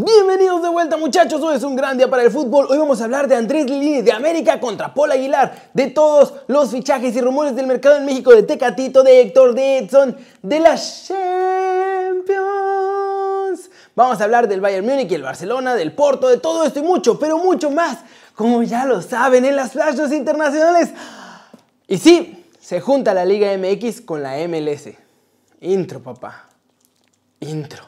Bienvenidos de vuelta muchachos, hoy es un gran día para el fútbol. Hoy vamos a hablar de Andrés Lilini de América contra Paul Aguilar, de todos los fichajes y rumores del mercado en México, de Tecatito, de Héctor, de Edson, de la Champions. Vamos a hablar del Bayern Múnich y el Barcelona, del Porto, de todo esto y mucho, pero mucho más, como ya lo saben en las flashes internacionales. Y sí, se junta la Liga MX con la MLS. Intro, papá. Intro.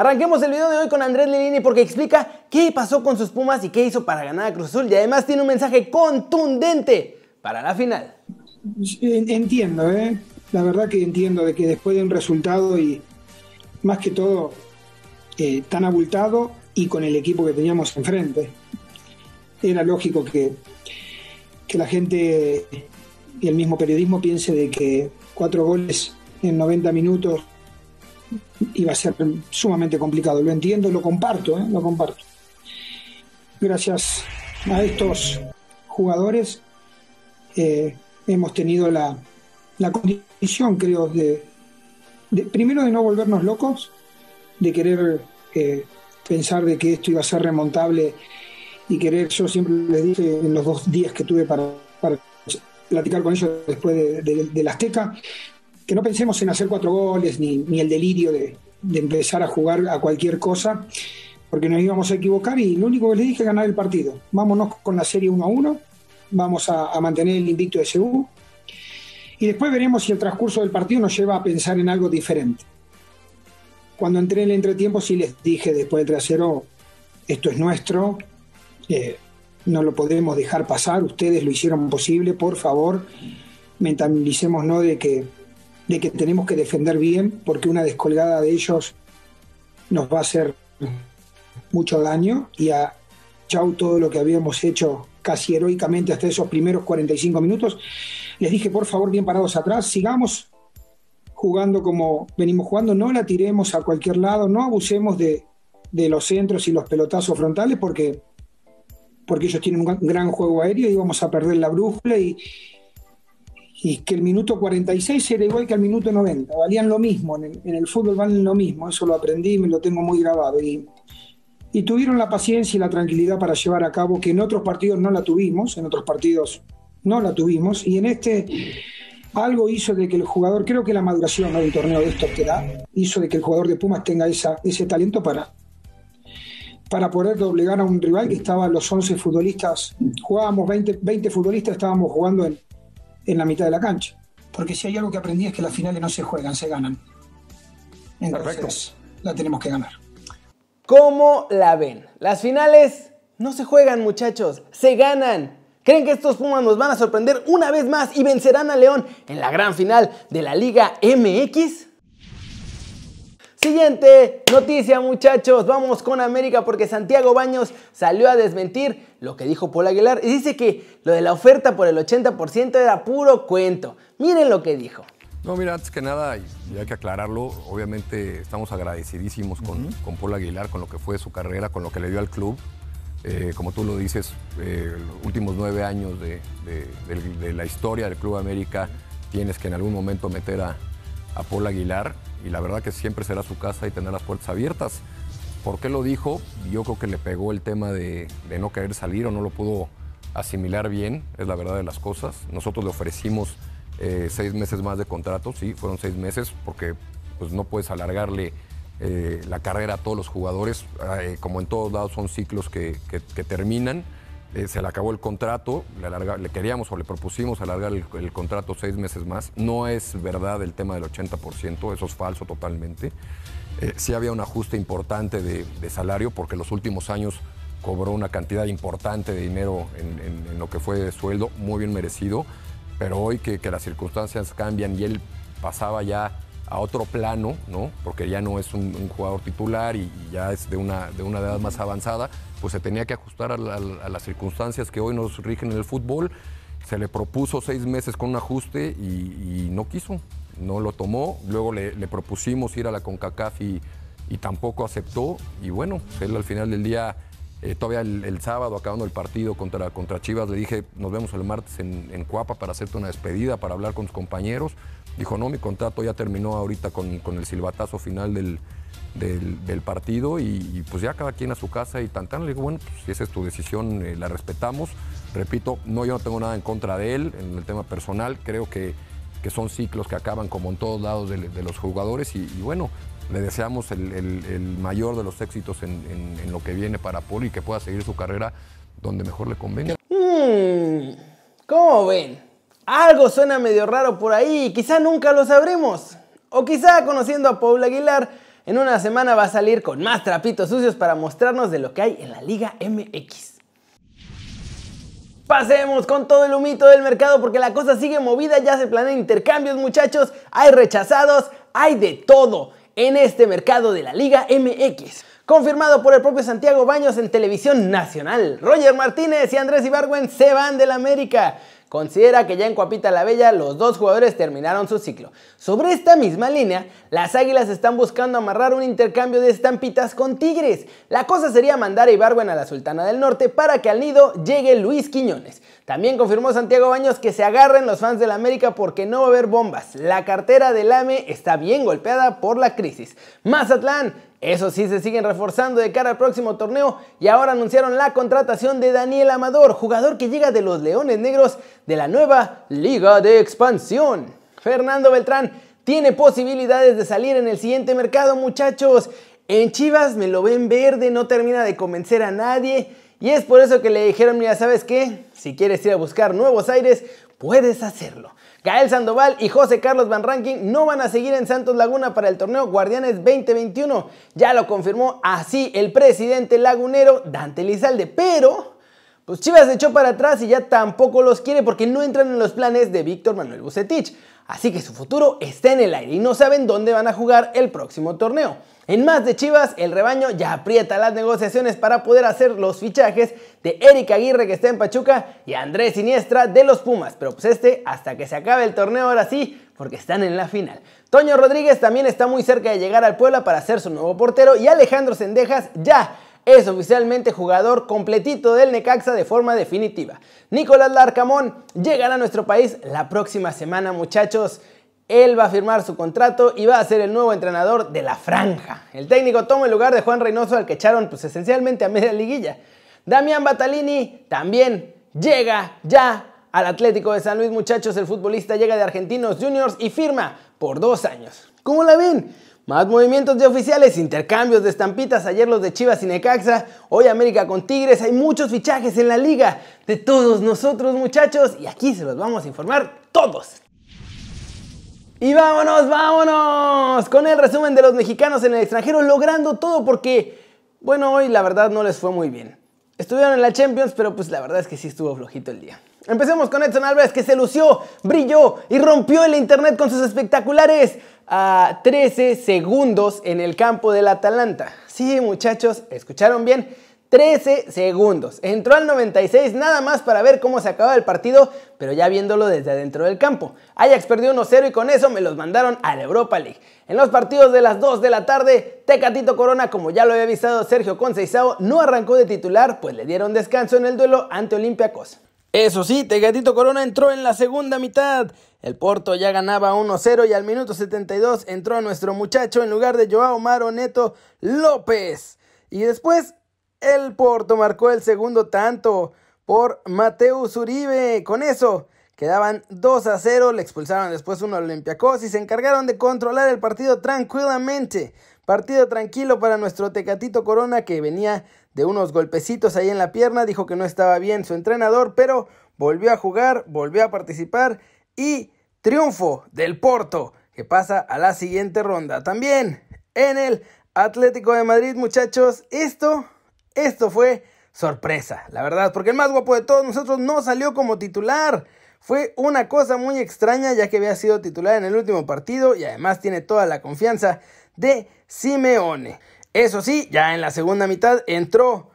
Arranquemos el video de hoy con Andrés Lilini porque explica qué pasó con sus Pumas y qué hizo para ganar a Cruz Azul y además tiene un mensaje contundente para la final. Entiendo, ¿eh? la verdad que entiendo de que después de un resultado y más que todo eh, tan abultado y con el equipo que teníamos enfrente, era lógico que, que la gente y el mismo periodismo piense de que cuatro goles en 90 minutos iba a ser sumamente complicado. Lo entiendo, lo comparto, ¿eh? lo comparto. Gracias a estos jugadores eh, hemos tenido la, condición, creo, de, primero de no volvernos locos, de querer eh, pensar de que esto iba a ser remontable y querer, yo siempre les dije en los dos días que tuve para, platicar con ellos después de, la Azteca, que no pensemos en hacer cuatro goles ni, ni el delirio de, empezar a jugar a cualquier cosa, porque nos íbamos a equivocar y lo único que les dije es ganar el partido. Vámonos con la serie 1 a 1, vamos a, mantener el invicto de Seúl y después veremos si el transcurso del partido nos lleva a pensar en algo diferente. Cuando entré en el entretiempo sí les dije después del trasero, esto es nuestro, eh, no lo podemos dejar pasar, ustedes lo hicieron posible, por favor, mentalicémonos de que, de que tenemos que defender bien, porque una descolgada de ellos nos va a hacer mucho daño y a chau todo lo que habíamos hecho casi heroicamente hasta esos primeros 45 minutos. Les dije, por favor, bien parados atrás, sigamos jugando como venimos jugando, no la tiremos a cualquier lado, no abusemos de, de los centros y los pelotazos frontales porque porque ellos tienen un gran juego aéreo y vamos a perder la brújula y, y que el minuto 46 era igual que al minuto 90, valían lo mismo, en el, fútbol valen lo mismo, eso lo aprendí y me lo tengo muy grabado. Y, tuvieron la paciencia y la tranquilidad para llevar a cabo que en otros partidos no la tuvimos, en otros partidos no la tuvimos, y en este algo hizo de que el jugador, creo que la maduración de un torneo de estos que da, hizo de que el jugador de Pumas tenga esa, ese talento para, para poder doblegar a un rival que estaba los 11 futbolistas, jugábamos 20, 20 futbolistas, estábamos jugando en, en la mitad de la cancha. Porque si hay algo que aprendí es que las finales no se juegan, se ganan. Entonces, la tenemos que ganar. ¿Cómo la ven? Las finales no se juegan, muchachos, se ganan. ¿Creen que estos Pumas nos van a sorprender una vez más y vencerán a León en la gran final de la Liga MX? Siguiente noticia muchachos, vamos con América porque Santiago Baños salió a desmentir lo que dijo Paul Aguilar y dice que lo de la oferta por el 80% era puro cuento. Miren lo que dijo. No, mira, antes que nada, y hay que aclararlo, obviamente estamos agradecidísimos con, con Paul Aguilar, con lo que fue su carrera, con lo que le dio al club. Eh, como tú lo dices, eh, los últimos nueve años de, la historia del Club América tienes que en algún momento meter a, a Paul Aguilar y la verdad que siempre será su casa y tener las puertas abiertas. ¿Por qué lo dijo? Yo creo que le pegó el tema de, no querer salir o no lo pudo asimilar bien, es la verdad de las cosas. Nosotros le ofrecimos eh, seis meses más de contrato, sí, fueron seis meses, porque pues, no puedes alargarle eh, la carrera a todos los jugadores. Eh, como en todos lados son ciclos que terminan. Eh, se le acabó el contrato, le, le, queríamos o le propusimos alargar el, contrato seis meses más. No es verdad el tema del 80%, eso es falso totalmente. Eh, sí había un ajuste importante de, salario porque los últimos años cobró una cantidad importante de dinero en, lo que fue de sueldo, muy bien merecido, pero hoy que, las circunstancias cambian y él pasaba ya a otro plano, ¿no? porque ya no es un, jugador titular y, ya es de una, de una edad más avanzada, pues se tenía que ajustar a, las circunstancias que hoy nos rigen en el fútbol. Se le propuso seis meses con un ajuste y, no quiso, no lo tomó. Luego le, propusimos ir a la CONCACAF y, tampoco aceptó. Y bueno, él al final del día Eh, todavía el, sábado, acabando el partido contra, contra Chivas, le dije, nos vemos el martes en, en Cuapa para hacerte una despedida, para hablar con tus compañeros. Dijo, no, mi contrato ya terminó ahorita con, con el silbatazo final del, del, partido y, pues ya cada quien a su casa y tan. Le digo, bueno, pues si esa es tu decisión, eh, la respetamos. Repito, no, yo no tengo nada en contra de él en el tema personal. Creo que, que son ciclos que acaban como en todos lados de, los jugadores y, bueno, le deseamos el, mayor de los éxitos en, lo que viene para Poli y que pueda seguir su carrera donde mejor le convenga. Hmm, ¿Cómo ven? Algo suena medio raro por ahí, quizá nunca lo sabremos. O quizá conociendo a Paul Aguilar, en una semana va a salir con más trapitos sucios para mostrarnos de lo que hay en la Liga MX. Pasemos con todo el humito del mercado porque la cosa sigue movida, ya se planean intercambios muchachos, hay rechazados, hay de todo en este mercado de la Liga MX. Confirmado por el propio Santiago Baños en televisión nacional, Roger Martínez y Andrés Ibargüen se van del América. Considera que ya en Cuapita la Bella los dos jugadores terminaron su ciclo. Sobre esta misma línea, las Águilas están buscando amarrar un intercambio de estampitas con Tigres. La cosa sería mandar a Ibarwen a la Sultana del Norte para que al nido llegue Luis Quiñones. También confirmó Santiago Baños que se agarren los fans del América porque no va a haber bombas. La cartera del AME está bien golpeada por la crisis. Mazatlán eso sí, se siguen reforzando de cara al próximo torneo y ahora anunciaron la contratación de Daniel Amador, jugador que llega de los Leones Negros de la nueva Liga de Expansión. Fernando Beltrán tiene posibilidades de salir en el siguiente mercado, muchachos. En Chivas me lo ven verde, no termina de convencer a nadie. Y es por eso que le dijeron, mira, ¿sabes qué? Si quieres ir a buscar nuevos aires, puedes hacerlo. Gael Sandoval y José Carlos Van Ranking no van a seguir en Santos Laguna para el torneo Guardianes 2021. Ya lo confirmó así el presidente lagunero Dante Lizalde. Pero, pues Chivas se echó para atrás y ya tampoco los quiere porque no entran en los planes de Víctor Manuel Bucetich. Así que su futuro está en el aire y no saben dónde van a jugar el próximo torneo. En más de Chivas, el rebaño ya aprieta las negociaciones para poder hacer los fichajes de Eric Aguirre que está en Pachuca y Andrés Siniestra de los Pumas. Pero pues este hasta que se acabe el torneo ahora sí, porque están en la final. Toño Rodríguez también está muy cerca de llegar al Puebla para ser su nuevo portero y Alejandro Sendejas ya es oficialmente jugador completito del Necaxa de forma definitiva. Nicolás Larcamón llegará a nuestro país la próxima semana, muchachos. Él va a firmar su contrato y va a ser el nuevo entrenador de la franja. El técnico toma el lugar de Juan Reynoso al que echaron pues esencialmente a media liguilla. Damián Batalini también llega ya al Atlético de San Luis, muchachos. El futbolista llega de Argentinos Juniors y firma por dos años. ¿Cómo la ven? Más movimientos de oficiales, intercambios de estampitas, ayer los de Chivas y Necaxa, hoy América con Tigres, hay muchos fichajes en la liga de todos nosotros muchachos y aquí se los vamos a informar todos. Y vámonos, vámonos con el resumen de los mexicanos en el extranjero, logrando todo porque, bueno, hoy la verdad no les fue muy bien. Estuvieron en la Champions, pero pues la verdad es que sí estuvo flojito el día. Empecemos con Edson Álvarez que se lució, brilló y rompió el internet con sus espectaculares a 13 segundos en el campo del Atalanta. Sí, muchachos, escucharon bien. 13 segundos. Entró al 96 nada más para ver cómo se acababa el partido, pero ya viéndolo desde adentro del campo. Ajax perdió 1-0 y con eso me los mandaron a la Europa League. En los partidos de las 2 de la tarde, Tecatito Corona, como ya lo había avisado Sergio Conceizao, no arrancó de titular, pues le dieron descanso en el duelo ante Olympiacos. Eso sí, Tecatito Corona entró en la segunda mitad. El Porto ya ganaba 1-0 y al minuto 72 entró nuestro muchacho en lugar de Joao Maro Neto López. Y después el Porto marcó el segundo tanto por Mateus Uribe. Con eso quedaban 2 a 0. Le expulsaron después uno al Olympiacos y se encargaron de controlar el partido tranquilamente. Partido tranquilo para nuestro Tecatito Corona que venía de unos golpecitos ahí en la pierna. Dijo que no estaba bien su entrenador, pero volvió a jugar, volvió a participar y triunfo del Porto que pasa a la siguiente ronda. También en el Atlético de Madrid, muchachos, esto esto fue sorpresa, la verdad, porque el más guapo de todos nosotros no salió como titular. Fue una cosa muy extraña ya que había sido titular en el último partido y además tiene toda la confianza de Simeone. Eso sí, ya en la segunda mitad entró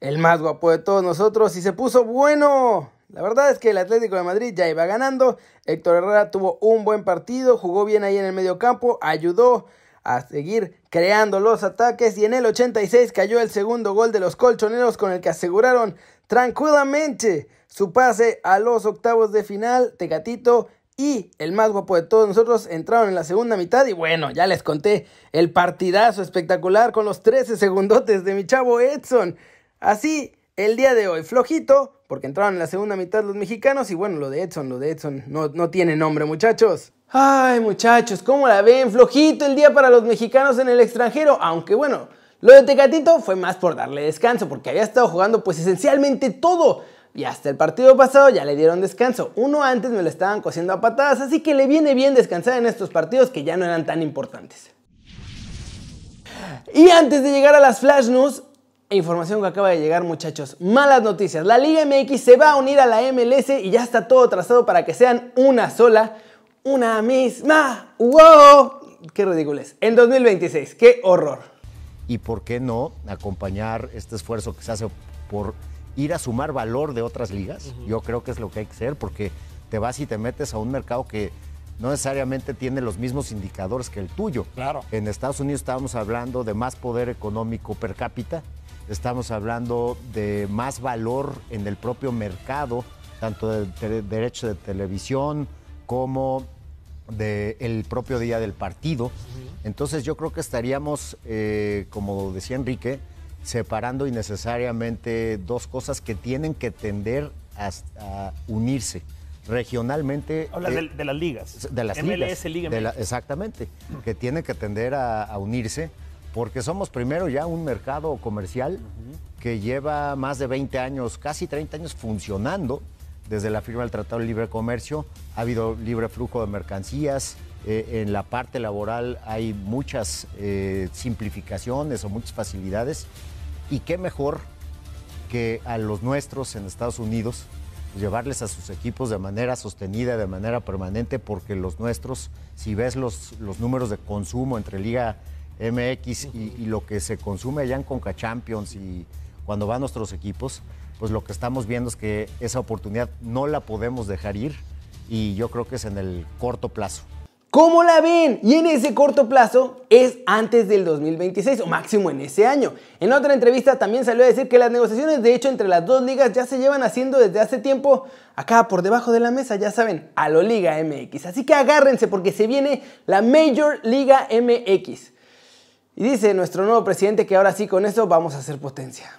el más guapo de todos nosotros y se puso bueno. La verdad es que el Atlético de Madrid ya iba ganando. Héctor Herrera tuvo un buen partido, jugó bien ahí en el medio campo, ayudó a seguir creando los ataques y en el 86 cayó el segundo gol de los colchoneros con el que aseguraron tranquilamente su pase a los octavos de final. Tecatito y el más guapo de todos nosotros entraron en la segunda mitad y bueno, ya les conté el partidazo espectacular con los 13 segundotes de mi chavo Edson. Así, el día de hoy, flojito, porque entraron en la segunda mitad los mexicanos y bueno, lo de Edson, lo de Edson no, no tiene nombre muchachos. Ay, muchachos, ¿cómo la ven? Flojito el día para los mexicanos en el extranjero, aunque bueno, lo de Tecatito fue más por darle descanso, porque había estado jugando pues esencialmente todo. Y hasta el partido pasado ya le dieron descanso. Uno antes me lo estaban cosiendo a patadas, así que le viene bien descansar en estos partidos que ya no eran tan importantes. Y antes de llegar a las flash news, información que acaba de llegar muchachos, malas noticias. La Liga MX se va a unir a la MLS y ya está todo trazado para que sean una sola una misma. ¡Wow! ¡Qué ridículo es! En 2026, ¡qué horror! Y por qué no acompañar este esfuerzo que se hace por ir a sumar valor de otras ligas. Yo creo que es lo que hay que hacer porque te vas y te metes a un mercado que no necesariamente tiene los mismos indicadores que el tuyo. Claro. En Estados Unidos estábamos hablando de más poder económico per cápita, estamos hablando de más valor en el propio mercado, tanto de, derecho de televisión como del propio día del partido. Entonces yo creo que estaríamos, eh, como decía Enrique, separando innecesariamente dos cosas que tienen que tender a, unirse regionalmente. Habla eh, de, las ligas. De las MLS, ligas. Liga exactamente, que tienen que tender a, unirse porque somos primero ya un mercado comercial que lleva más de 20 años, casi 30 años funcionando desde la firma del Tratado de Libre Comercio. Ha habido libre flujo de mercancías. Eh, en la parte laboral hay muchas eh, simplificaciones o muchas facilidades. Y qué mejor que a los nuestros en Estados Unidos llevarles a sus equipos de manera sostenida, de manera permanente, porque los nuestros, si ves los, los números de consumo entre Liga MX y, y, lo que se consume allá en Conca Champions y cuando van nuestros equipos, pues lo que estamos viendo es que esa oportunidad no la podemos dejar ir y yo creo que es en el corto plazo. ¿Cómo la ven? Y en ese corto plazo es antes del 2026 o máximo en ese año. En otra entrevista también salió a decir que las negociaciones de hecho entre las dos ligas ya se llevan haciendo desde hace tiempo acá por debajo de la mesa, ya saben, a lo Liga MX. Así que agárrense porque se viene la Major Liga MX. Y dice nuestro nuevo presidente que ahora sí con eso vamos a hacer potencia.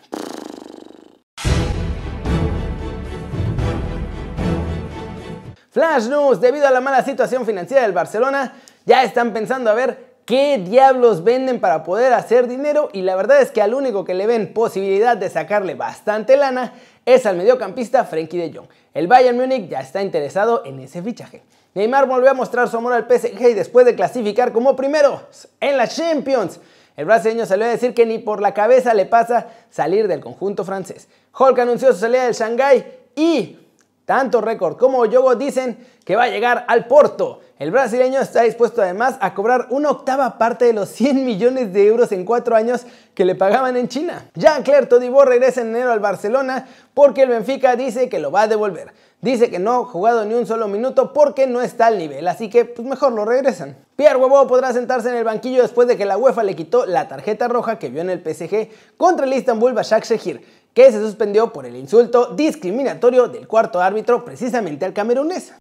Flash News, debido a la mala situación financiera del Barcelona, ya están pensando a ver qué diablos venden para poder hacer dinero y la verdad es que al único que le ven posibilidad de sacarle bastante lana es al mediocampista Frenkie de Jong. El Bayern Múnich ya está interesado en ese fichaje. Neymar volvió a mostrar su amor al PSG después de clasificar como primero en la Champions. El brasileño salió a decir que ni por la cabeza le pasa salir del conjunto francés. Hulk anunció su salida del Shanghai y tanto Récord como Yogo dicen que va a llegar al Porto. El brasileño está dispuesto además a cobrar una octava parte de los 100 millones de euros en cuatro años que le pagaban en China. Jean-Claire Todibo regresa en enero al Barcelona porque el Benfica dice que lo va a devolver. Dice que no ha jugado ni un solo minuto porque no está al nivel, así que pues mejor lo regresan. Pierre Huevo podrá sentarse en el banquillo después de que la UEFA le quitó la tarjeta roja que vio en el PSG contra el Istanbul Başakşehir que se suspendió por el insulto discriminatorio del cuarto árbitro precisamente al camerunés.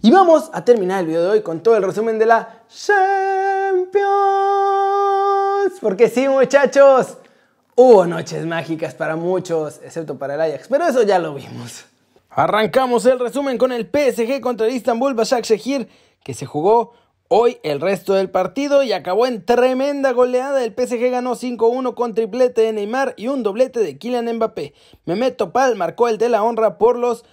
Y vamos a terminar el video de hoy con todo el resumen de la Champions. Porque sí, muchachos, hubo noches mágicas para muchos, excepto para el Ajax, pero eso ya lo vimos. Arrancamos el resumen con el PSG contra el Istanbul Başakşehir, que se jugó Hoy el resto del partido y acabó en tremenda goleada. El PSG ganó 5-1 con triplete de Neymar y un doblete de Kylian Mbappé. Mehmet Topal marcó el de la honra por los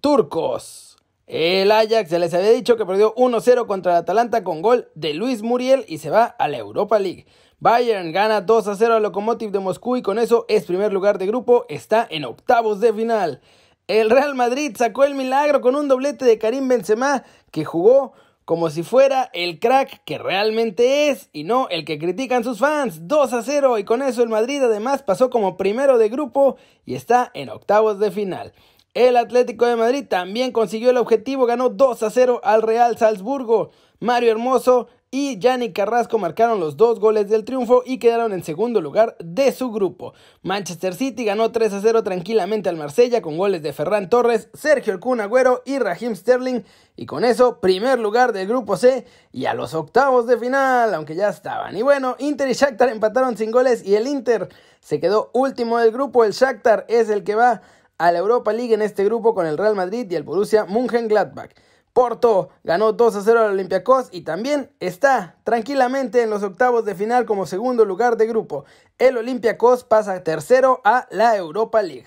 turcos. El Ajax se les había dicho que perdió 1-0 contra el Atalanta con gol de Luis Muriel y se va a la Europa League. Bayern gana 2-0 al Lokomotiv de Moscú y con eso es primer lugar de grupo, está en octavos de final. El Real Madrid sacó el milagro con un doblete de Karim Benzema que jugó como si fuera el crack que realmente es y no el que critican sus fans. 2 a 0 y con eso el Madrid además pasó como primero de grupo y está en octavos de final. El Atlético de Madrid también consiguió el objetivo, ganó 2 a 0 al Real Salzburgo. Mario Hermoso y Yannick Carrasco marcaron los dos goles del triunfo y quedaron en segundo lugar de su grupo. Manchester City ganó 3 a 0 tranquilamente al Marsella con goles de Ferran Torres, Sergio El Kun Agüero y Raheem Sterling y con eso primer lugar del grupo C y a los octavos de final, aunque ya estaban. Y bueno, Inter y Shakhtar empataron sin goles y el Inter se quedó último del grupo, el Shakhtar es el que va a la Europa League en este grupo con el Real Madrid y el Borussia Mönchengladbach. Porto ganó 2 a 0 al Olympiacos y también está tranquilamente en los octavos de final como segundo lugar de grupo. El Olympiacos pasa tercero a la Europa League.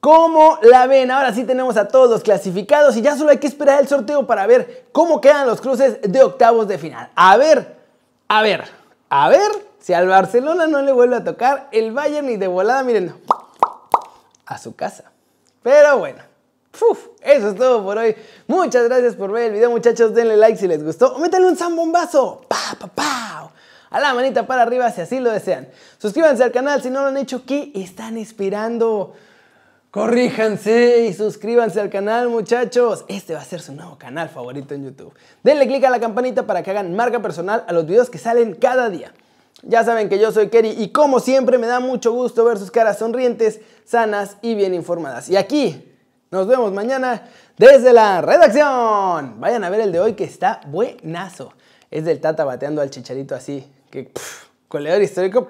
¿Cómo la ven? Ahora sí tenemos a todos los clasificados y ya solo hay que esperar el sorteo para ver cómo quedan los cruces de octavos de final. A ver, a ver, a ver si al Barcelona no le vuelve a tocar el Bayern y de volada, miren, a su casa. Pero bueno. Uf, eso es todo por hoy. Muchas gracias por ver el video, muchachos. Denle like si les gustó. O métanle un zambombazo. Pa, pa, pa. A la manita para arriba si así lo desean. Suscríbanse al canal si no lo han hecho. ¿Qué están esperando? Corríjanse y suscríbanse al canal, muchachos. Este va a ser su nuevo canal favorito en YouTube. Denle click a la campanita para que hagan marca personal a los videos que salen cada día. Ya saben que yo soy Kerry y como siempre me da mucho gusto ver sus caras sonrientes, sanas y bien informadas. Y aquí nos vemos mañana desde la redacción. Vayan a ver el de hoy que está buenazo. Es del Tata bateando al chicharito así. Que coleador histórico.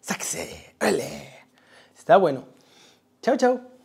sáquese. Está bueno. Chao, chao.